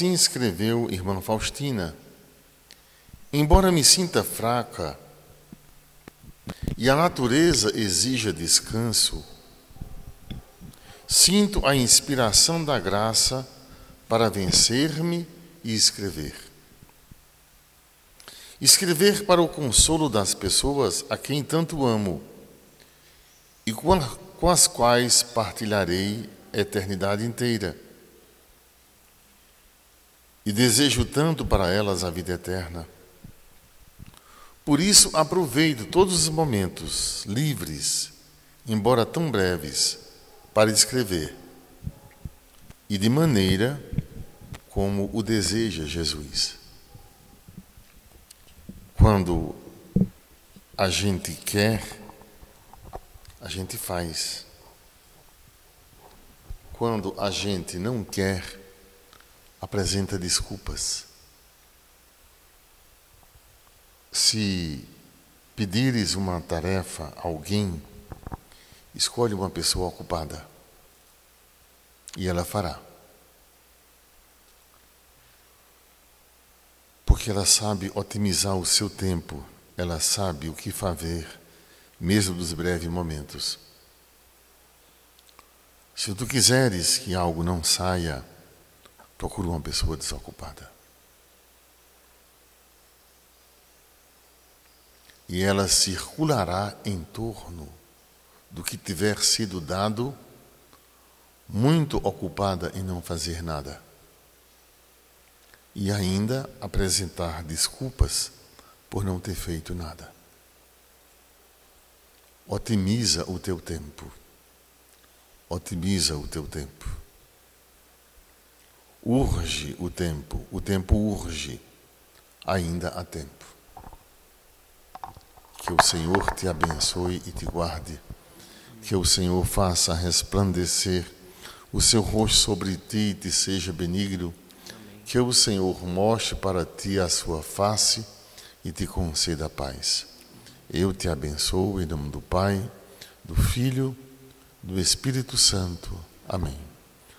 Assim escreveu irmã Faustina. Embora me sinta fraca e a natureza exija descanso, sinto a inspiração da graça para vencer-me e escrever. Escrever para o consolo das pessoas a quem tanto amo e com as quais partilharei a eternidade inteira. E desejo tanto para elas a vida eterna. Por isso, aproveito todos os momentos livres, embora tão breves, para escrever, e de maneira como o deseja Jesus. Quando a gente quer, a gente faz. Quando a gente não quer, apresenta desculpas. Se pedires uma tarefa a alguém, escolhe uma pessoa ocupada e ela fará. Porque ela sabe otimizar o seu tempo, ela sabe o que fazer, mesmo dos breves momentos. Se tu quiseres que algo não saia, procura uma pessoa desocupada. E ela circulará em torno do que tiver sido dado, muito ocupada em não fazer nada. E ainda apresentar desculpas por não ter feito nada. Otimiza o teu tempo. Otimiza o teu tempo. Urge o tempo, o tempo urge. Ainda há tempo. Que o Senhor te abençoe e te guarde. Que o Senhor faça resplandecer o seu rosto sobre ti e te seja benigno. Que o Senhor mostre para ti a sua face e te conceda paz. Eu te abençoo em nome do Pai, do Filho do Espírito Santo. Amém.